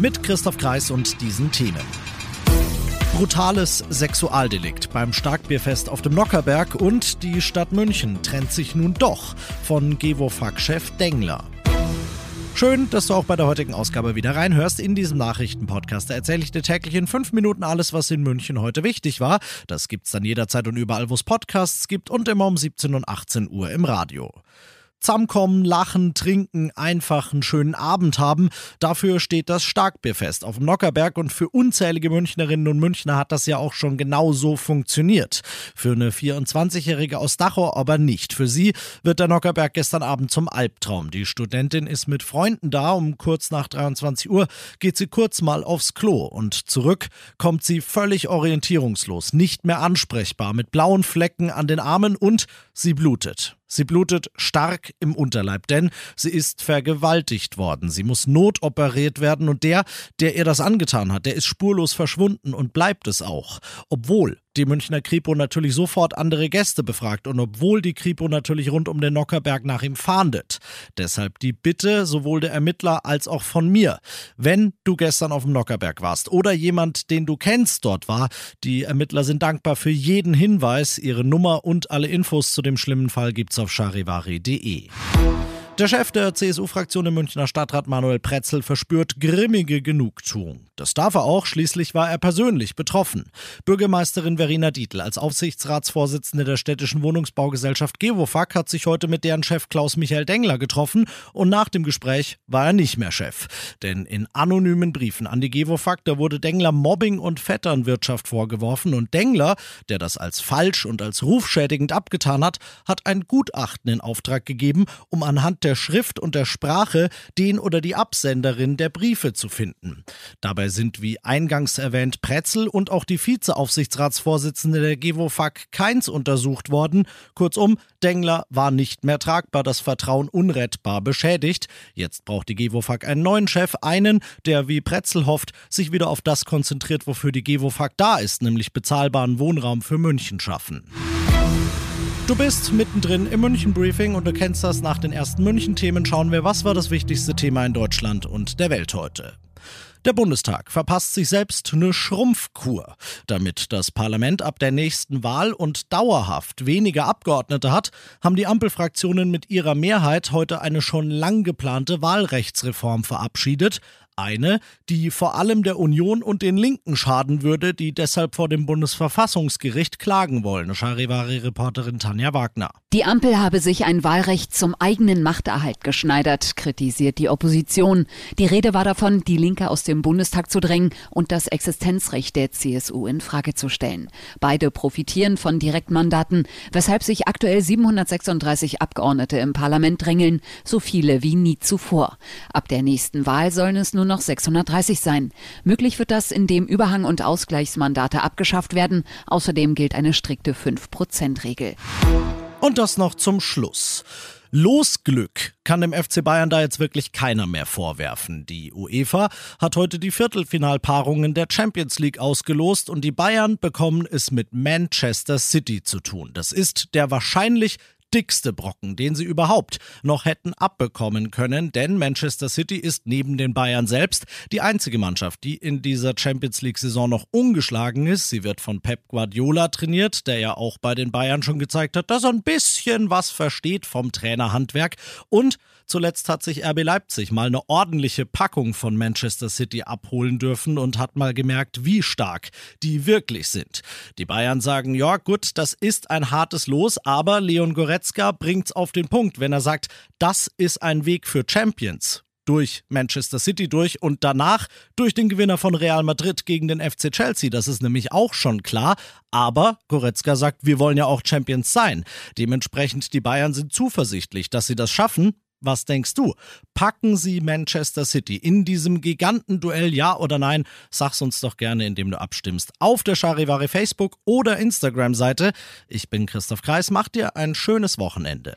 Mit Christoph Kreis und diesen Themen. Brutales Sexualdelikt beim Starkbierfest auf dem Nockerberg und die Stadt München trennt sich nun doch von Gewofag-Chef Dengler. Schön, dass du auch bei der heutigen Ausgabe wieder reinhörst. In diesem Nachrichtenpodcast erzähle ich dir täglich in fünf Minuten alles, was in München heute wichtig war. Das gibt's dann jederzeit und überall, wo es Podcasts gibt und immer um 17 und 18 Uhr im Radio. Zusammenkommen, lachen, trinken, einfach einen schönen Abend haben. Dafür steht das Starkbierfest auf dem Nockerberg und für unzählige Münchnerinnen und Münchner hat das ja auch schon genau so funktioniert. Für eine 24-Jährige aus Dachau aber nicht. Für sie wird der Nockerberg gestern Abend zum Albtraum. Die Studentin ist mit Freunden da. Um kurz nach 23 Uhr geht sie kurz mal aufs Klo und zurück kommt sie völlig orientierungslos, nicht mehr ansprechbar, mit blauen Flecken an den Armen und sie blutet. Sie blutet stark im Unterleib, denn sie ist vergewaltigt worden. Sie muss notoperiert werden und der, der ihr das angetan hat, der ist spurlos verschwunden und bleibt es auch. Obwohl die Münchner Kripo natürlich sofort andere Gäste befragt und obwohl die Kripo natürlich rund um den Nockerberg nach ihm fahndet. Deshalb die Bitte sowohl der Ermittler als auch von mir. Wenn du gestern auf dem Nockerberg warst oder jemand, den du kennst, dort war, die Ermittler sind dankbar für jeden Hinweis. Ihre Nummer und alle Infos zu dem schlimmen Fall gibt's auf charivari.de. Der Chef der CSU-Fraktion im Münchner Stadtrat Manuel Pretzel verspürt grimmige Genugtuung. Das darf er auch, schließlich war er persönlich betroffen. Bürgermeisterin Verena Dietl als Aufsichtsratsvorsitzende der städtischen Wohnungsbaugesellschaft Gewofag hat sich heute mit deren Chef Klaus Michael Dengler getroffen und nach dem Gespräch war er nicht mehr Chef. Denn in anonymen Briefen an die Gewofag, da wurde Dengler Mobbing und Vetternwirtschaft vorgeworfen und Dengler, der das als falsch und als rufschädigend abgetan hat, hat ein Gutachten in Auftrag gegeben, um anhand der Schrift und der Sprache den oder die Absenderin der Briefe zu finden. Dabei sind wie eingangs erwähnt Pretzel und auch die Vizeaufsichtsratsvorsitzende der Gewofag Keins untersucht worden. Kurzum, Dengler war nicht mehr tragbar, das Vertrauen unrettbar beschädigt. Jetzt braucht die Gewofag einen neuen Chef, einen, der wie Pretzel hofft, sich wieder auf das konzentriert, wofür die Gewofag da ist, nämlich bezahlbaren Wohnraum für München schaffen. Du bist mittendrin im München Briefing und du kennst das nach den ersten München Themen schauen wir, was war das wichtigste Thema in Deutschland und der Welt heute. Der Bundestag verpasst sich selbst eine Schrumpfkur. Damit das Parlament ab der nächsten Wahl und dauerhaft weniger Abgeordnete hat, haben die Ampelfraktionen mit ihrer Mehrheit heute eine schon lang geplante Wahlrechtsreform verabschiedet, eine, die vor allem der Union und den Linken schaden würde, die deshalb vor dem Bundesverfassungsgericht klagen wollen. Charivari-Reporterin Tanja Wagner. Die Ampel habe sich ein Wahlrecht zum eigenen Machterhalt geschneidert, kritisiert die Opposition. Die Rede war davon, die Linke aus dem Bundestag zu drängen und das Existenzrecht der CSU in Frage zu stellen. Beide profitieren von Direktmandaten, weshalb sich aktuell 736 Abgeordnete im Parlament drängeln, so viele wie nie zuvor. Ab der nächsten Wahl sollen es nun noch 630 sein. Möglich wird das, indem Überhang- und Ausgleichsmandate abgeschafft werden. Außerdem gilt eine strikte 5-Prozent-Regel. Und das noch zum Schluss. Losglück kann dem FC Bayern da jetzt wirklich keiner mehr vorwerfen. Die UEFA hat heute die Viertelfinalpaarungen der Champions League ausgelost und die Bayern bekommen es mit Manchester City zu tun. Das ist der wahrscheinlich dickste Brocken, den sie überhaupt noch hätten abbekommen können, denn Manchester City ist neben den Bayern selbst die einzige Mannschaft, die in dieser Champions League-Saison noch ungeschlagen ist. Sie wird von Pep Guardiola trainiert, der ja auch bei den Bayern schon gezeigt hat, dass er ein bisschen was versteht vom Trainerhandwerk und Zuletzt hat sich RB Leipzig mal eine ordentliche Packung von Manchester City abholen dürfen und hat mal gemerkt, wie stark die wirklich sind. Die Bayern sagen, ja gut, das ist ein hartes Los, aber Leon Goretzka bringt's auf den Punkt, wenn er sagt, das ist ein Weg für Champions durch Manchester City durch und danach durch den Gewinner von Real Madrid gegen den FC Chelsea. Das ist nämlich auch schon klar. Aber Goretzka sagt, wir wollen ja auch Champions sein. Dementsprechend die Bayern sind zuversichtlich, dass sie das schaffen. Was denkst du? Packen sie Manchester City in diesem Gigantenduell, ja oder nein? Sag's uns doch gerne, indem du abstimmst. Auf der Charivari Facebook oder Instagram-Seite. Ich bin Christoph Kreis, mach dir ein schönes Wochenende.